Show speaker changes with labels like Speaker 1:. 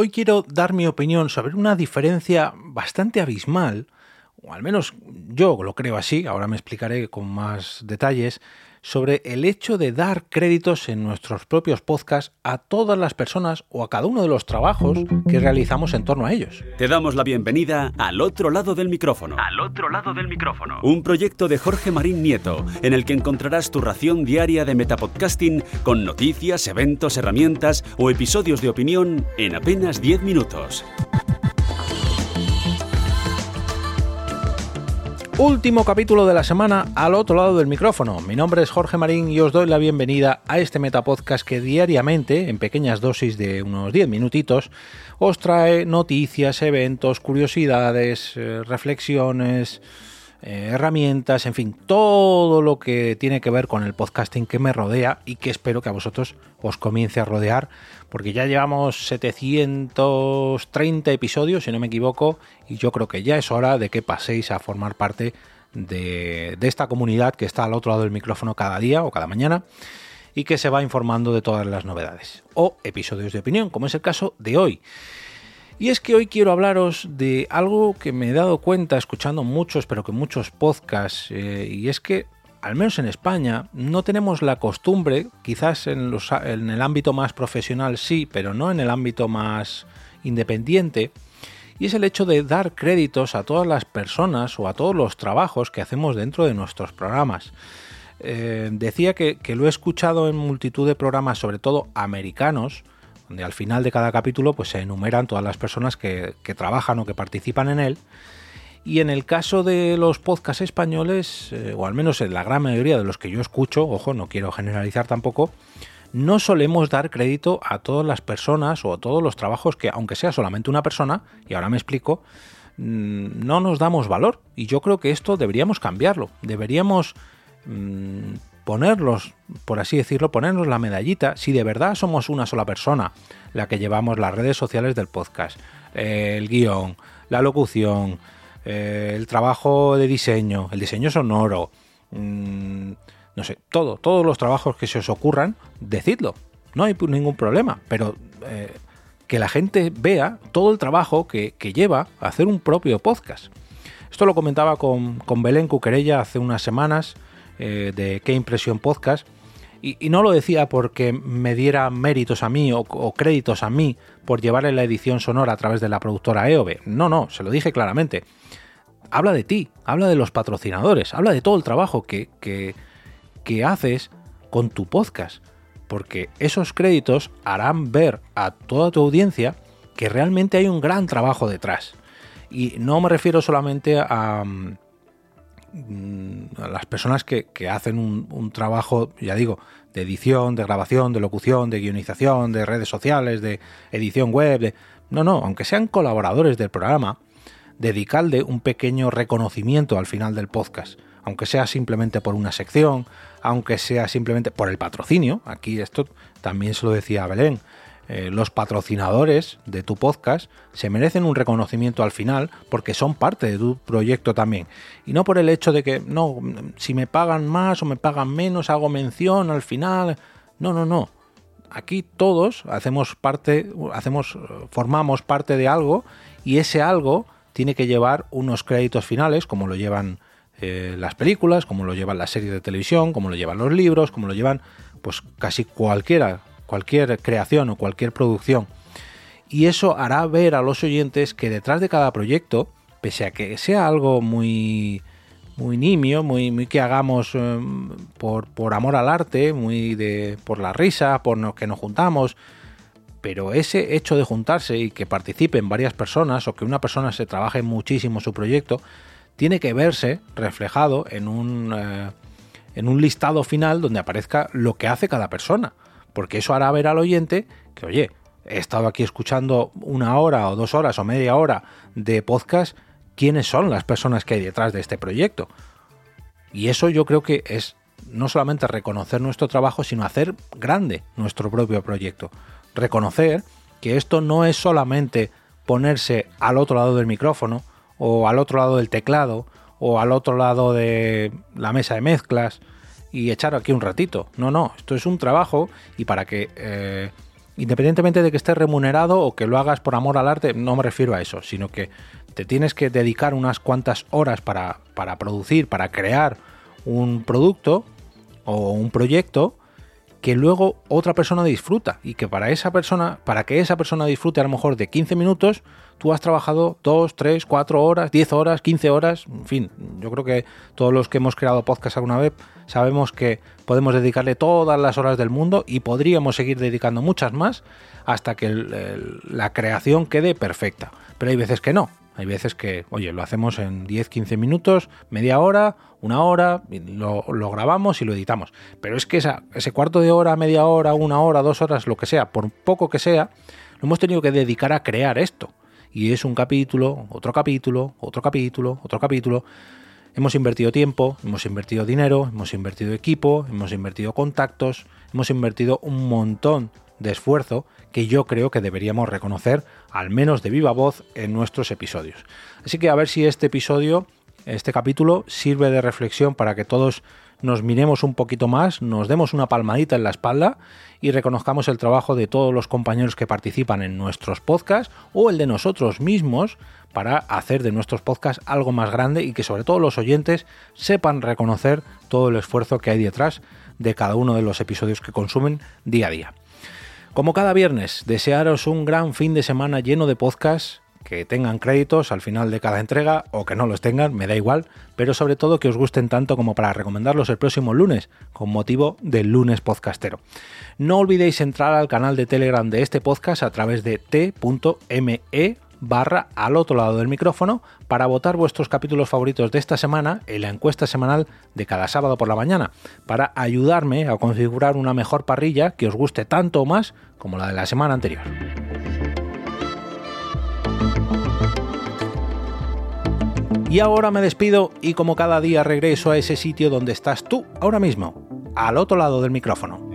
Speaker 1: Hoy quiero dar mi opinión sobre una diferencia bastante abismal, o al menos yo lo creo así, ahora me explicaré con más detalles, sobre el hecho de dar créditos en nuestros propios podcasts a todas las personas o a cada uno de los trabajos que realizamos en torno a ellos.
Speaker 2: Te damos la bienvenida al otro lado del micrófono.
Speaker 3: Al otro lado del micrófono.
Speaker 2: Un proyecto de Jorge Marín Nieto, en el que encontrarás tu ración diaria de metapodcasting con noticias, eventos, herramientas o episodios de opinión en apenas 10 minutos.
Speaker 1: Último capítulo de la semana al otro lado del micrófono. Mi nombre es Jorge Marín y os doy la bienvenida a este Metapodcast que diariamente, en pequeñas dosis de unos 10 minutitos, os trae noticias, eventos, curiosidades, eh, reflexiones, eh, herramientas, en fin, todo lo que tiene que ver con el podcasting que me rodea y que espero que a vosotros os comience a rodear, porque ya llevamos 730 episodios, si no me equivoco, y yo creo que ya es hora de que paséis a formar parte de, de esta comunidad que está al otro lado del micrófono cada día o cada mañana y que se va informando de todas las novedades o episodios de opinión, como es el caso de hoy. Y es que hoy quiero hablaros de algo que me he dado cuenta escuchando muchos, pero que muchos podcasts, eh, y es que, al menos en España, no tenemos la costumbre, quizás en, el ámbito más profesional sí, pero no en el ámbito más independiente, y es el hecho de dar créditos a todas las personas o a todos los trabajos que hacemos dentro de nuestros programas. Eh, decía que, lo he escuchado en multitud de programas, sobre todo americanos, donde al final de cada capítulo pues, se enumeran todas las personas que, trabajan o que participan en él. Y en el caso de los podcasts españoles, eh, o al menos en la gran mayoría de los que yo escucho, ojo, no quiero generalizar tampoco, no solemos dar crédito a todas las personas o a todos los trabajos que, aunque sea solamente una persona, y ahora me explico, mm, no nos damos valor. Y yo creo que esto deberíamos cambiarlo. Deberíamos mm, ponerlos, por así decirlo, ponernos la medallita, si de verdad somos una sola persona la que llevamos las redes sociales del podcast, el guion, la locución, eh, el trabajo de diseño, el diseño sonoro, mm, no sé, todo, todos los trabajos que se os ocurran, decidlo, no hay ningún problema, pero eh, que la gente vea todo el trabajo que, lleva a hacer un propio podcast. Esto lo comentaba con, con Belén Cuquerella hace unas semanas eh, de Qué Impresión Podcast. Y, no lo decía porque me diera méritos a mí o, créditos a mí por llevarle la edición sonora a través de la productora EOB. No, no, se lo dije claramente. Habla de ti, habla de los patrocinadores, habla de todo el trabajo que, que, que haces con tu podcast. Porque esos créditos harán ver a toda tu audiencia que realmente hay un gran trabajo detrás. Y no me refiero solamente a, Mm, las personas que, hacen un, trabajo, ya digo, de edición, de grabación, de locución, de guionización, de redes sociales, de edición web, no, no, aunque sean colaboradores del programa, dedicarle un pequeño reconocimiento al final del podcast, aunque sea simplemente por una sección, aunque sea simplemente por el patrocinio, aquí esto también se lo decía Belén, eh, los patrocinadores de tu podcast se merecen un reconocimiento al final porque son parte de tu proyecto también. Y no por el hecho de que, no, si me pagan más o me pagan menos, hago mención al final. No, no, no. Aquí todos hacemos parte, hacemos, formamos parte de algo y ese algo tiene que llevar unos créditos finales, como lo llevan eh, las películas, como lo llevan las series de televisión, como lo llevan los libros, como lo llevan pues casi cualquiera cualquier creación o cualquier producción. Y eso hará ver a los oyentes que detrás de cada proyecto, pese a que sea algo muy muy nimio, muy, muy que hagamos em, por, por, amor al arte, muy de por la risa, por que nos juntamos, pero ese hecho de juntarse y que participen varias personas o que una persona se trabaje muchísimo su proyecto, tiene que verse reflejado en un, eh, en un listado final donde aparezca lo que hace cada persona porque eso hará ver al oyente que, oye, he estado aquí escuchando una hora o dos horas o media hora de podcast, ¿quiénes son las personas que hay detrás de este proyecto? Y eso yo creo que es no solamente reconocer nuestro trabajo, sino hacer grande nuestro propio proyecto. Reconocer que esto no es solamente ponerse al otro lado del micrófono, o al otro lado del teclado, o al otro lado de la mesa de mezclas, y echar aquí un ratito. No, no, esto es un trabajo y para que eh, independientemente de que estés remunerado o que lo hagas por amor al arte, no me refiero a eso, sino que te tienes que dedicar unas cuantas horas para, para producir, para crear un producto o un proyecto que luego otra persona disfruta y que para esa persona, para que esa persona disfrute a lo mejor de 15 minutos, tú has trabajado 2, 3, 4 horas, 10 horas, 15 horas, en fin, yo creo que todos los que hemos creado podcast alguna vez sabemos que podemos dedicarle todas las horas del mundo y podríamos seguir dedicando muchas más hasta que la creación quede perfecta. Pero hay veces que no, hay veces que, oye, lo hacemos en 10, 15 minutos, media hora, una hora, lo, lo grabamos y lo editamos. Pero es que ese cuarto de hora, media hora, una hora, dos horas, lo que sea, por poco que sea, lo hemos tenido que dedicar a crear esto. Y es un capítulo, otro capítulo, otro capítulo, otro capítulo. Hemos invertido tiempo, hemos invertido dinero, hemos invertido equipo, hemos invertido contactos, hemos invertido un montón de esfuerzo que yo creo que deberíamos reconocer, al menos de viva voz, en nuestros episodios. Así que a ver si este episodio, este capítulo, sirve de reflexión para que todos nos miremos un poquito más, nos demos una palmadita en la espalda y reconozcamos el trabajo de todos los compañeros que participan en nuestros podcasts o el de nosotros mismos para hacer de nuestros podcasts algo más grande y que sobre todo los oyentes sepan reconocer todo el esfuerzo que hay detrás de cada uno de los episodios que consumen día a día. Como cada viernes, desearos un gran fin de semana lleno de podcasts que tengan créditos al final de cada entrega o que no los tengan, me da igual, pero sobre todo que os gusten tanto como para recomendarlos el próximo lunes, con motivo del lunes podcastero. No olvidéis entrar al canal de Telegram de este podcast a través de t.me barra al otro lado del micrófono para votar vuestros capítulos favoritos de esta semana en la encuesta semanal de cada sábado por la mañana, para ayudarme a configurar una mejor parrilla que os guste tanto o más como la de la semana anterior. Y ahora me despido y como cada día regreso a ese sitio donde estás tú ahora mismo, al otro lado del micrófono.